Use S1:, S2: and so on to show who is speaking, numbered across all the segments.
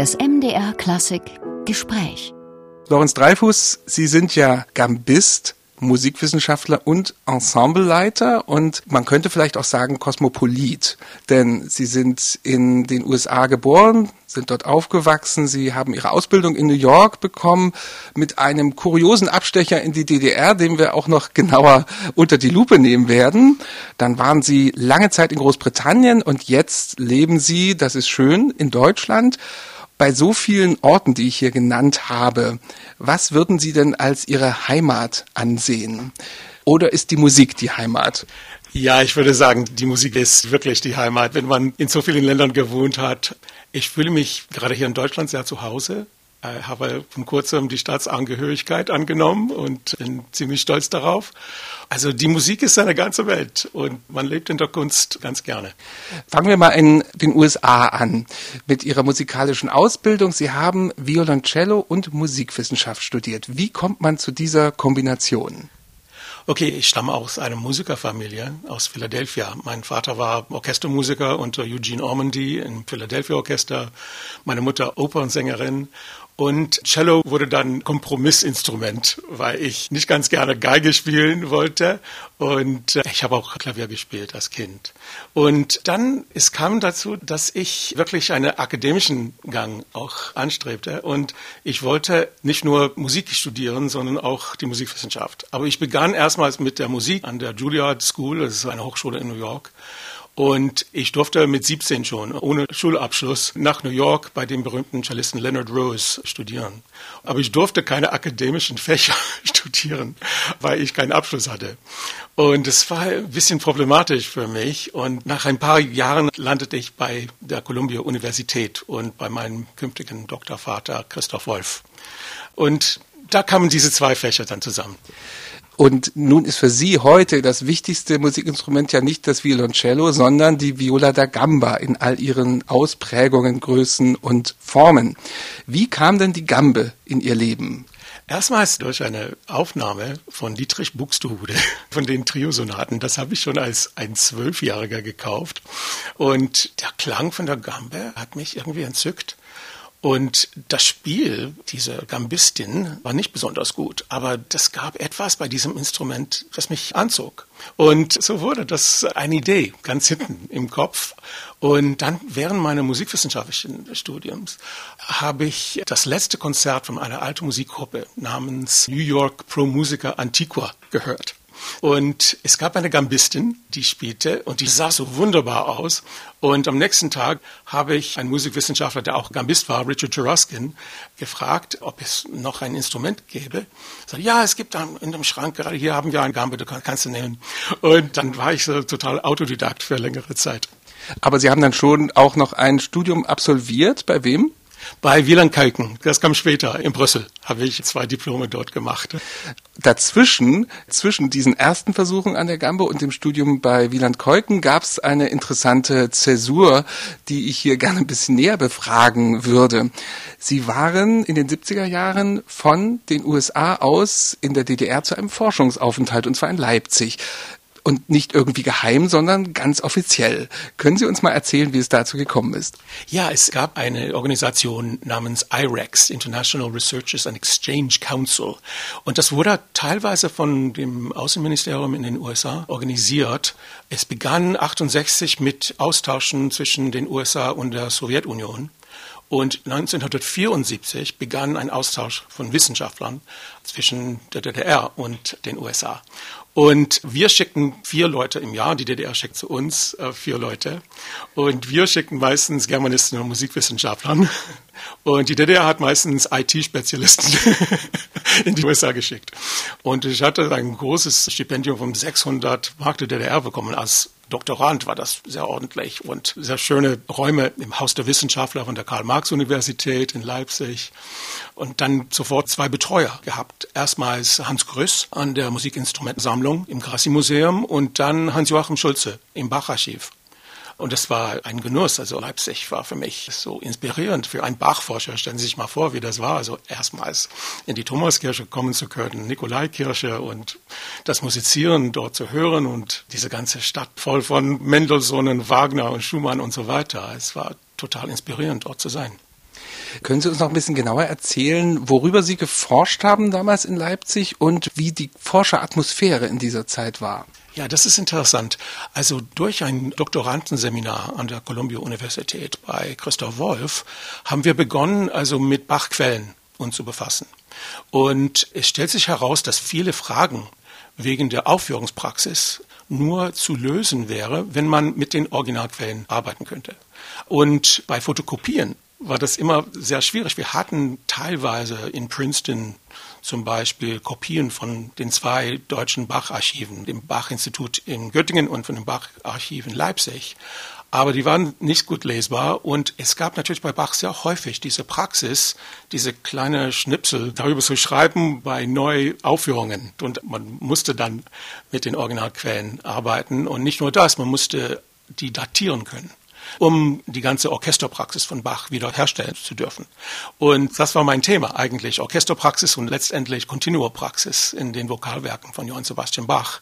S1: Das MDR Klassik Gespräch.
S2: Lorenz Dreifuß, Sie sind ja Gambist, Musikwissenschaftler und Ensembleleiter und man könnte vielleicht auch sagen Kosmopolit, denn Sie sind in den USA geboren, sind dort aufgewachsen, Sie haben Ihre Ausbildung in New York bekommen mit einem kuriosen Abstecher in die DDR, den wir auch noch genauer unter die Lupe nehmen werden. Dann waren Sie lange Zeit in Großbritannien und jetzt leben Sie, das ist schön, in Deutschland bei so vielen Orten, die ich hier genannt habe, was würden Sie denn als Ihre Heimat ansehen? Oder ist die Musik die Heimat?
S3: Ja, ich würde sagen, die Musik ist wirklich die Heimat. Wenn man in so vielen Ländern gewohnt hat, ich fühle mich gerade hier in Deutschland sehr zu Hause. Ich habe vor kurzem die Staatsangehörigkeit angenommen und bin ziemlich stolz darauf. Also die Musik ist eine ganze Welt und man lebt in der Kunst ganz gerne.
S2: Fangen wir mal in den USA an mit Ihrer musikalischen Ausbildung. Sie haben Violoncello und Musikwissenschaft studiert. Wie kommt man zu dieser Kombination?
S3: Okay, ich stamme aus einer Musikerfamilie aus Philadelphia. Mein Vater war Orchestermusiker unter Eugene Ormandy im Philadelphia Orchester, meine Mutter Opernsängerin und Cello wurde dann Kompromissinstrument, weil ich nicht ganz gerne Geige spielen wollte. Und äh, ich habe auch Klavier gespielt als Kind. Und dann, es kam dazu, dass ich wirklich einen akademischen Gang auch anstrebte. Und ich wollte nicht nur Musik studieren, sondern auch die Musikwissenschaft. Aber ich begann erstmals mit der Musik an der Juilliard School, das ist eine Hochschule in New York. Und ich durfte mit 17 schon, ohne Schulabschluss, nach New York bei dem berühmten Cellisten Leonard Rose studieren. Aber ich durfte keine akademischen Fächer studieren, weil ich keinen Abschluss hatte. Und es war ein bisschen problematisch für mich. Und nach ein paar Jahren landete ich bei der Columbia Universität und bei meinem künftigen Doktorvater Christoph Wolf. Und da kamen diese zwei Fächer dann zusammen.
S2: Und nun ist für Sie heute das wichtigste Musikinstrument ja nicht das Violoncello, sondern die Viola da Gamba in all ihren Ausprägungen, Größen und Formen. Wie kam denn die Gambe in Ihr Leben?
S3: Erstmals durch eine Aufnahme von Dietrich Buxtehude von den Triosonaten. Das habe ich schon als ein Zwölfjähriger gekauft. Und der Klang von der Gambe hat mich irgendwie entzückt. Und das Spiel dieser Gambistin war nicht besonders gut, aber das gab etwas bei diesem Instrument, das mich anzog. Und so wurde das eine Idee ganz hinten im Kopf. Und dann während meines musikwissenschaftlichen Studiums habe ich das letzte Konzert von einer alten Musikgruppe namens New York Pro Musica Antiqua gehört. Und es gab eine Gambistin, die spielte und die sah so wunderbar aus. Und am nächsten Tag habe ich einen Musikwissenschaftler, der auch Gambist war, Richard Juraskin, gefragt, ob es noch ein Instrument gäbe. Ich sagte, ja, es gibt da in dem Schrank, gerade hier haben wir ein Gambe, du kannst du nehmen. Und dann war ich so total Autodidakt für längere Zeit.
S2: Aber Sie haben dann schon auch noch ein Studium absolviert. Bei wem?
S3: Bei Wieland Kalken, das kam später in Brüssel, habe ich zwei Diplome dort gemacht.
S2: Dazwischen, zwischen diesen ersten Versuchen an der Gambe und dem Studium bei Wieland Keuken gab es eine interessante Zäsur, die ich hier gerne ein bisschen näher befragen würde. Sie waren in den 70er Jahren von den USA aus in der DDR zu einem Forschungsaufenthalt, und zwar in Leipzig und nicht irgendwie geheim, sondern ganz offiziell. Können Sie uns mal erzählen, wie es dazu gekommen ist?
S3: Ja, es gab eine Organisation namens IREX, International Researchers and Exchange Council. Und das wurde teilweise von dem Außenministerium in den USA organisiert. Es begann 68 mit Austauschen zwischen den USA und der Sowjetunion. Und 1974 begann ein Austausch von Wissenschaftlern zwischen der DDR und den USA. Und wir schicken vier Leute im Jahr, die DDR schickt zu uns äh, vier Leute. Und wir schicken meistens Germanisten und Musikwissenschaftlern. Und die DDR hat meistens IT-Spezialisten in die USA geschickt. Und ich hatte ein großes Stipendium von 600 Mark der DDR bekommen als Doktorand war das sehr ordentlich und sehr schöne Räume im Haus der Wissenschaftler von der Karl-Marx-Universität in Leipzig und dann sofort zwei Betreuer gehabt. Erstmals Hans Grüss an der Musikinstrumentensammlung im Grassi-Museum und dann Hans-Joachim Schulze im Bach-Archiv. Und das war ein Genuss. Also Leipzig war für mich so inspirierend für einen Bachforscher. Stellen Sie sich mal vor, wie das war. Also erstmals in die Thomaskirche kommen zu können, Nikolaikirche und das Musizieren dort zu hören und diese ganze Stadt voll von Mendelssohn, Wagner und Schumann und so weiter. Es war total inspirierend, dort zu sein.
S2: Können Sie uns noch ein bisschen genauer erzählen, worüber Sie geforscht haben damals in Leipzig und wie die Forscheratmosphäre in dieser Zeit war?
S3: Ja, das ist interessant. Also durch ein Doktorandenseminar an der Columbia Universität bei Christoph Wolf haben wir begonnen, also mit Bachquellen uns zu befassen. Und es stellt sich heraus, dass viele Fragen wegen der Aufführungspraxis nur zu lösen wäre, wenn man mit den Originalquellen arbeiten könnte. Und bei Fotokopien war das immer sehr schwierig. Wir hatten teilweise in Princeton zum Beispiel Kopien von den zwei deutschen Bach-Archiven, dem Bach-Institut in Göttingen und von dem Bach-Archiv in Leipzig. Aber die waren nicht gut lesbar und es gab natürlich bei Bach sehr häufig diese Praxis, diese kleine Schnipsel darüber zu schreiben bei Neuaufführungen. Und man musste dann mit den Originalquellen arbeiten und nicht nur das, man musste die datieren können um die ganze Orchesterpraxis von Bach wiederherstellen zu dürfen. Und das war mein Thema eigentlich, Orchesterpraxis und letztendlich Kontinuerpraxis in den Vokalwerken von Johann Sebastian Bach.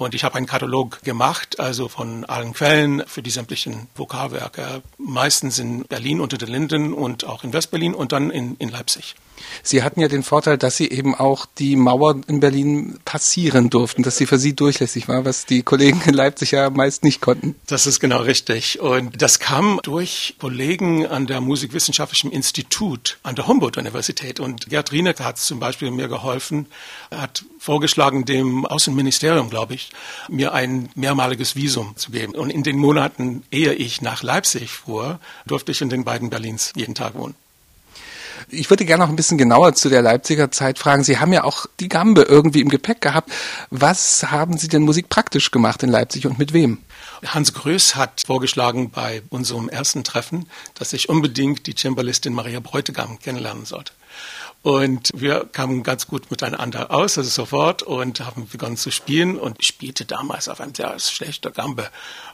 S3: Und ich habe einen Katalog gemacht, also von allen Quellen für die sämtlichen Vokalwerke, meistens in Berlin unter den Linden und auch in Westberlin und dann in, in Leipzig.
S2: Sie hatten ja den Vorteil, dass Sie eben auch die Mauer in Berlin passieren durften, dass sie für Sie durchlässig war, was die Kollegen in Leipzig ja meist nicht konnten.
S3: Das ist genau richtig. Und das kam durch Kollegen an der Musikwissenschaftlichen Institut an der Humboldt-Universität. Und Gerd Rieneck hat zum Beispiel mir geholfen, hat vorgeschlagen, dem Außenministerium, glaube ich, mir ein mehrmaliges Visum zu geben. Und in den Monaten, ehe ich nach Leipzig fuhr, durfte ich in den beiden Berlins jeden Tag wohnen.
S2: Ich würde gerne noch ein bisschen genauer zu der Leipziger Zeit fragen. Sie haben ja auch die Gambe irgendwie im Gepäck gehabt. Was haben Sie denn musikpraktisch gemacht in Leipzig und mit wem?
S3: Hans Größ hat vorgeschlagen bei unserem ersten Treffen, dass ich unbedingt die Cembalistin Maria Bräutigam kennenlernen sollte. Und wir kamen ganz gut miteinander aus, also sofort, und haben begonnen zu spielen und spielte damals auf einem sehr schlechten Gambe.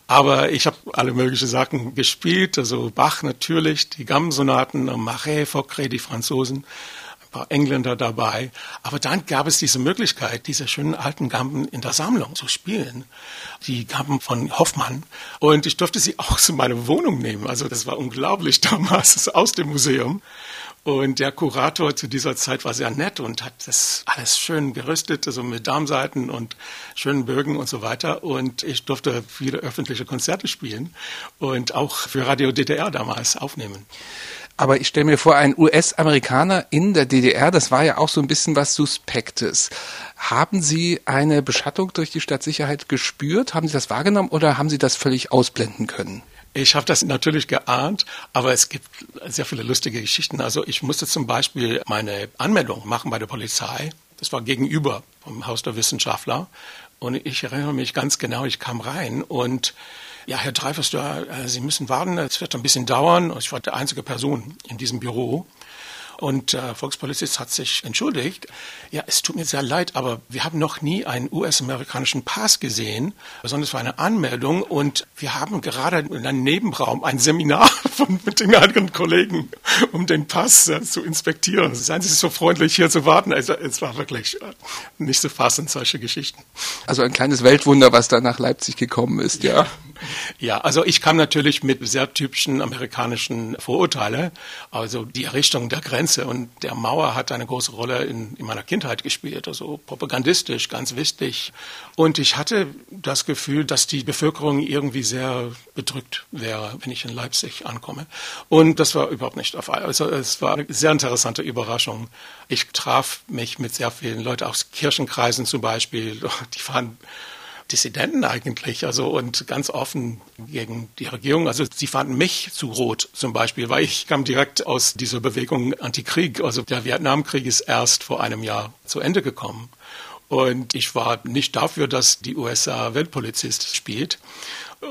S3: Aber ich habe alle möglichen Sachen gespielt, also Bach natürlich, die Gambensonaten, Marais, Focre, die Franzosen, ein paar Engländer dabei. Aber dann gab es diese Möglichkeit, diese schönen alten Gamben in der Sammlung zu spielen. Die Gamben von Hoffmann. Und ich durfte sie auch zu meiner Wohnung nehmen. Also das war unglaublich damals aus dem Museum. Und der Kurator zu dieser Zeit war sehr nett und hat das alles schön gerüstet, also mit Darmseiten und schönen Bögen und so weiter. Und ich durfte viele öffentliche Konzerte spielen und auch für Radio DDR damals aufnehmen.
S2: Aber ich stelle mir vor, ein US-Amerikaner in der DDR, das war ja auch so ein bisschen was Suspektes. Haben Sie eine Beschattung durch die Stadtsicherheit gespürt? Haben Sie das wahrgenommen oder haben Sie das völlig ausblenden können?
S3: Ich habe das natürlich geahnt, aber es gibt sehr viele lustige Geschichten. Also ich musste zum Beispiel meine Anmeldung machen bei der Polizei. Das war gegenüber vom Haus der Wissenschaftler. Und ich erinnere mich ganz genau, ich kam rein und ja, Herr Dreifers, äh, Sie müssen warten, es wird ein bisschen dauern. Ich war die einzige Person in diesem Büro. Und der äh, Volkspolizist hat sich entschuldigt. Ja, es tut mir sehr leid, aber wir haben noch nie einen US-amerikanischen Pass gesehen, besonders für eine Anmeldung. Und wir haben gerade in einem Nebenraum ein Seminar von, mit den anderen Kollegen, um den Pass äh, zu inspektieren. Seien Sie so freundlich, hier zu warten. Also es war wirklich äh, nicht zu fassen, solche Geschichten.
S2: Also ein kleines Weltwunder, was da nach Leipzig gekommen ist, ja.
S3: Ja, also ich kam natürlich mit sehr typischen amerikanischen Vorurteile. Also die Errichtung der Grenze und der Mauer hat eine große Rolle in, in meiner Kindheit gespielt. Also propagandistisch, ganz wichtig. Und ich hatte das Gefühl, dass die Bevölkerung irgendwie sehr bedrückt wäre, wenn ich in Leipzig ankomme. Und das war überhaupt nicht der Fall. Also es war eine sehr interessante Überraschung. Ich traf mich mit sehr vielen Leuten aus Kirchenkreisen zum Beispiel. Die waren Dissidenten eigentlich, also und ganz offen gegen die Regierung. Also sie fanden mich zu rot zum Beispiel, weil ich kam direkt aus dieser Bewegung Antikrieg. Also der Vietnamkrieg ist erst vor einem Jahr zu Ende gekommen. Und ich war nicht dafür, dass die USA Weltpolizist spielt.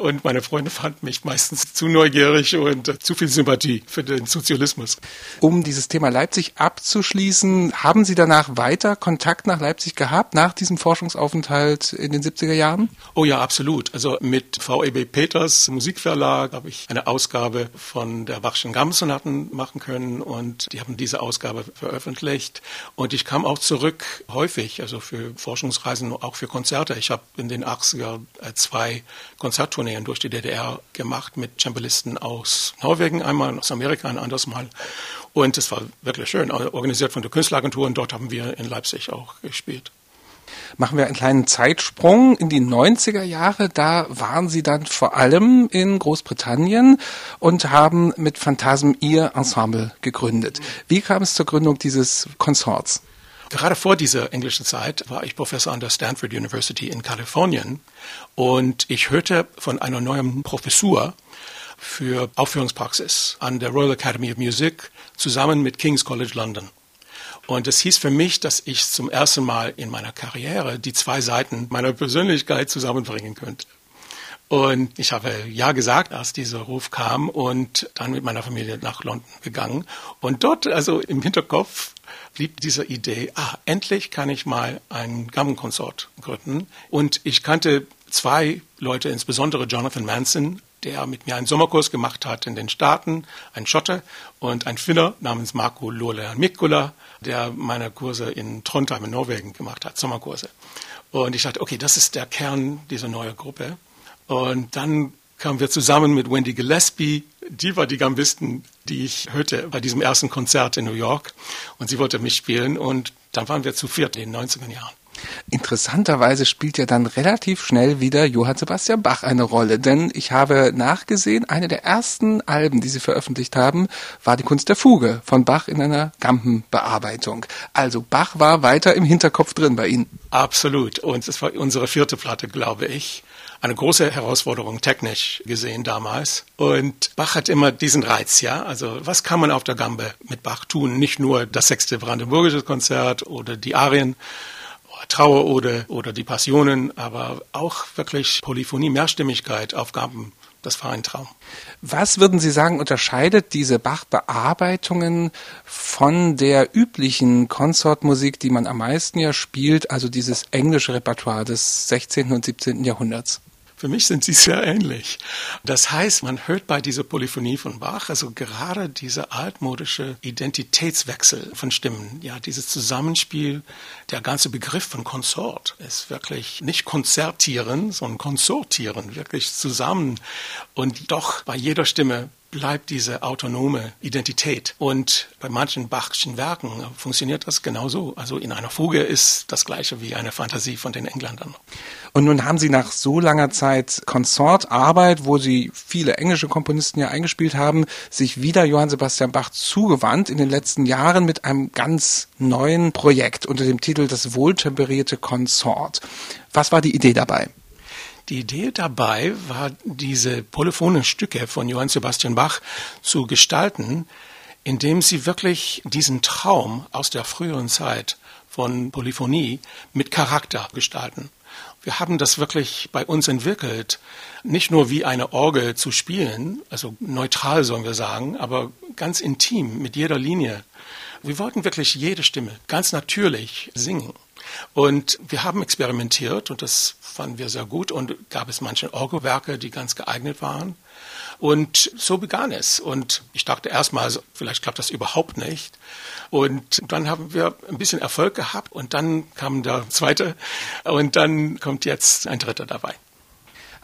S3: Und meine Freunde fanden mich meistens zu neugierig und zu viel Sympathie für den Sozialismus.
S2: Um dieses Thema Leipzig abzuschließen, haben Sie danach weiter Kontakt nach Leipzig gehabt, nach diesem Forschungsaufenthalt in den 70er Jahren?
S3: Oh ja, absolut. Also mit VEB Peters Musikverlag habe ich eine Ausgabe von der Bachschen Gamsonaten machen können und die haben diese Ausgabe veröffentlicht. Und ich kam auch zurück häufig, also für Forschungsreisen, auch für Konzerte. Ich habe in den 80er äh, zwei Konzerttourneen durch die DDR gemacht mit Cembalisten aus Norwegen, einmal aus Amerika, ein anderes Mal. Und es war wirklich schön, organisiert von der Künstleragentur und dort haben wir in Leipzig auch gespielt.
S2: Machen wir einen kleinen Zeitsprung in die 90er Jahre. Da waren Sie dann vor allem in Großbritannien und haben mit Phantasm Ihr Ensemble gegründet. Wie kam es zur Gründung dieses Konsorts?
S3: Gerade vor dieser englischen Zeit war ich Professor an der Stanford University in Kalifornien und ich hörte von einer neuen Professur für Aufführungspraxis an der Royal Academy of Music zusammen mit King's College London. Und es hieß für mich, dass ich zum ersten Mal in meiner Karriere die zwei Seiten meiner Persönlichkeit zusammenbringen könnte. Und ich habe ja gesagt, als dieser Ruf kam und dann mit meiner Familie nach London gegangen. Und dort, also im Hinterkopf, blieb diese Idee, ah, endlich kann ich mal ein Gammenkonsort gründen. Und ich kannte zwei Leute, insbesondere Jonathan Manson, der mit mir einen Sommerkurs gemacht hat in den Staaten, ein Schotte und ein Finner namens Marco Lola Mikkola, der meine Kurse in Trondheim in Norwegen gemacht hat, Sommerkurse. Und ich dachte, okay, das ist der Kern dieser neuen Gruppe. Und dann kamen wir zusammen mit Wendy Gillespie, die war die Gambisten, die ich hörte bei diesem ersten Konzert in New York. Und sie wollte mich spielen und dann waren wir zu viert in den 90er Jahren.
S2: Interessanterweise spielt ja dann relativ schnell wieder Johann Sebastian Bach eine Rolle, denn ich habe nachgesehen, eine der ersten Alben, die sie veröffentlicht haben, war die Kunst der Fuge von Bach in einer Gampenbearbeitung. Also Bach war weiter im Hinterkopf drin bei Ihnen.
S3: Absolut. Und es war unsere vierte Platte, glaube ich eine große Herausforderung technisch gesehen damals. Und Bach hat immer diesen Reiz, ja. Also was kann man auf der Gambe mit Bach tun? Nicht nur das sechste Brandenburgische Konzert oder die Arien, Trauerode oder die Passionen, aber auch wirklich Polyphonie, Mehrstimmigkeit, Aufgaben. Das war ein Traum.
S2: Was würden Sie sagen, unterscheidet diese Bach-Bearbeitungen von der üblichen Konsortmusik, die man am meisten ja spielt, also dieses englische Repertoire des 16. und 17. Jahrhunderts?
S3: Für mich sind sie sehr ähnlich. Das heißt, man hört bei dieser Polyphonie von Bach, also gerade dieser altmodische Identitätswechsel von Stimmen, ja, dieses Zusammenspiel, der ganze Begriff von Konsort ist wirklich nicht konzertieren, sondern konsortieren, wirklich zusammen und doch bei jeder Stimme bleibt diese autonome Identität. Und bei manchen Bachschen Werken funktioniert das genauso. Also in einer Fuge ist das gleiche wie eine Fantasie von den Engländern.
S2: Und nun haben Sie nach so langer Zeit Konsortarbeit, wo Sie viele englische Komponisten ja eingespielt haben, sich wieder Johann Sebastian Bach zugewandt in den letzten Jahren mit einem ganz neuen Projekt unter dem Titel Das wohltemperierte Konsort. Was war die Idee dabei?
S3: Die Idee dabei war, diese polyphonen Stücke von Johann Sebastian Bach zu gestalten, indem sie wirklich diesen Traum aus der früheren Zeit von Polyphonie mit Charakter gestalten. Wir haben das wirklich bei uns entwickelt, nicht nur wie eine Orgel zu spielen, also neutral sollen wir sagen, aber ganz intim mit jeder Linie. Wir wollten wirklich jede Stimme ganz natürlich singen. Und wir haben experimentiert und das fanden wir sehr gut und gab es manche Orgelwerke, die ganz geeignet waren. Und so begann es. Und ich dachte erstmal, vielleicht klappt das überhaupt nicht. Und dann haben wir ein bisschen Erfolg gehabt und dann kam der zweite und dann kommt jetzt ein dritter dabei.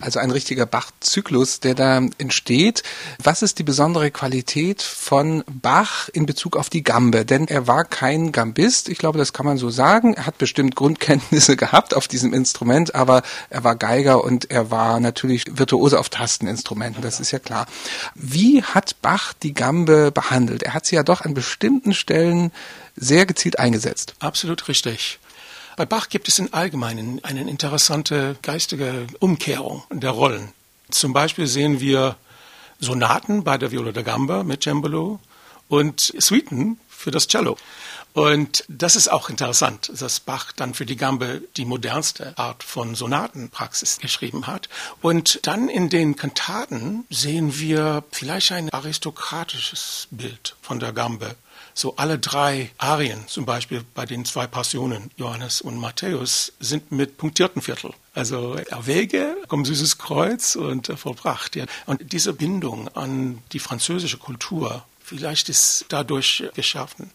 S2: Also ein richtiger Bach-Zyklus, der da entsteht. Was ist die besondere Qualität von Bach in Bezug auf die Gambe? Denn er war kein Gambist, ich glaube, das kann man so sagen. Er hat bestimmt Grundkenntnisse gehabt auf diesem Instrument, aber er war Geiger und er war natürlich Virtuose auf Tasteninstrumenten, das ist ja klar. Wie hat Bach die Gambe behandelt? Er hat sie ja doch an bestimmten Stellen sehr gezielt eingesetzt.
S3: Absolut richtig. Bei Bach gibt es im Allgemeinen eine interessante geistige Umkehrung der Rollen. Zum Beispiel sehen wir Sonaten bei der Viola da Gamba mit Cembalo und Suiten für das Cello. Und das ist auch interessant, dass Bach dann für die Gambe die modernste Art von Sonatenpraxis geschrieben hat. Und dann in den Kantaten sehen wir vielleicht ein aristokratisches Bild von der Gambe so alle drei Arien, zum Beispiel bei den zwei Passionen, Johannes und Matthäus, sind mit punktierten Viertel. Also Erwäge, komm süßes Kreuz und vollbracht. Ja. Und diese Bindung an die französische Kultur vielleicht ist dadurch geschaffen.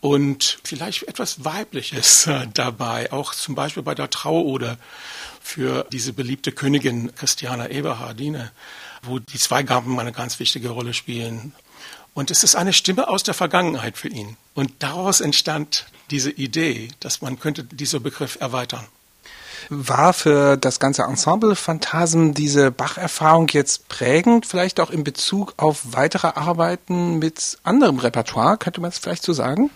S3: Und vielleicht etwas Weibliches dabei, auch zum Beispiel bei der Trauode für diese beliebte Königin Christiana Eberhardine, wo die Zweigampen eine ganz wichtige Rolle spielen. Und es ist eine Stimme aus der Vergangenheit für ihn. Und daraus entstand diese Idee, dass man könnte diesen Begriff erweitern.
S2: War für das ganze Ensemble Phantasm diese Bach-Erfahrung jetzt prägend, vielleicht auch in Bezug auf weitere Arbeiten mit anderem Repertoire? Könnte man es vielleicht so sagen?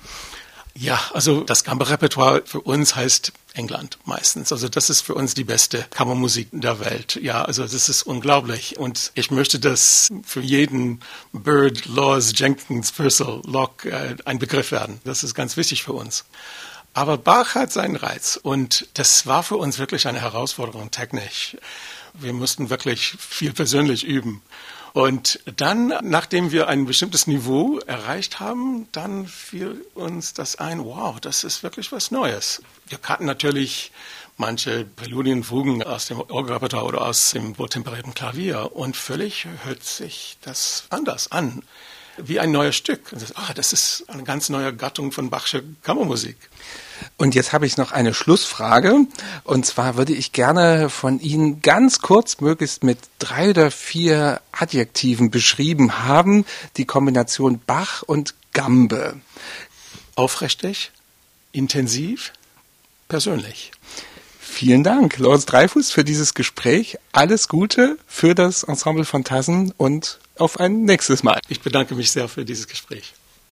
S3: Ja, also das Kammerrepertoire für uns heißt England meistens. Also das ist für uns die beste Kammermusik der Welt. Ja, also das ist unglaublich. Und ich möchte das für jeden Bird, Laws, Jenkins, Purcell, Locke äh, ein Begriff werden. Das ist ganz wichtig für uns. Aber Bach hat seinen Reiz und das war für uns wirklich eine Herausforderung technisch. Wir mussten wirklich viel persönlich üben. Und dann, nachdem wir ein bestimmtes Niveau erreicht haben, dann fiel uns das ein, wow, das ist wirklich was Neues. Wir kannten natürlich manche Präludien, aus dem Orgelrepertoire oder aus dem wohltemperierten Klavier und völlig hört sich das anders an, wie ein neues Stück. Ah, das ist eine ganz neue Gattung von Bachsche Kammermusik.
S2: Und jetzt habe ich noch eine Schlussfrage. Und zwar würde ich gerne von Ihnen ganz kurz, möglichst mit drei oder vier Adjektiven beschrieben haben, die Kombination Bach und Gambe.
S3: Aufrichtig, intensiv, persönlich.
S2: Vielen Dank, Lorenz Dreifuß, für dieses Gespräch. Alles Gute für das Ensemble Phantasen und auf ein nächstes Mal.
S3: Ich bedanke mich sehr für dieses Gespräch.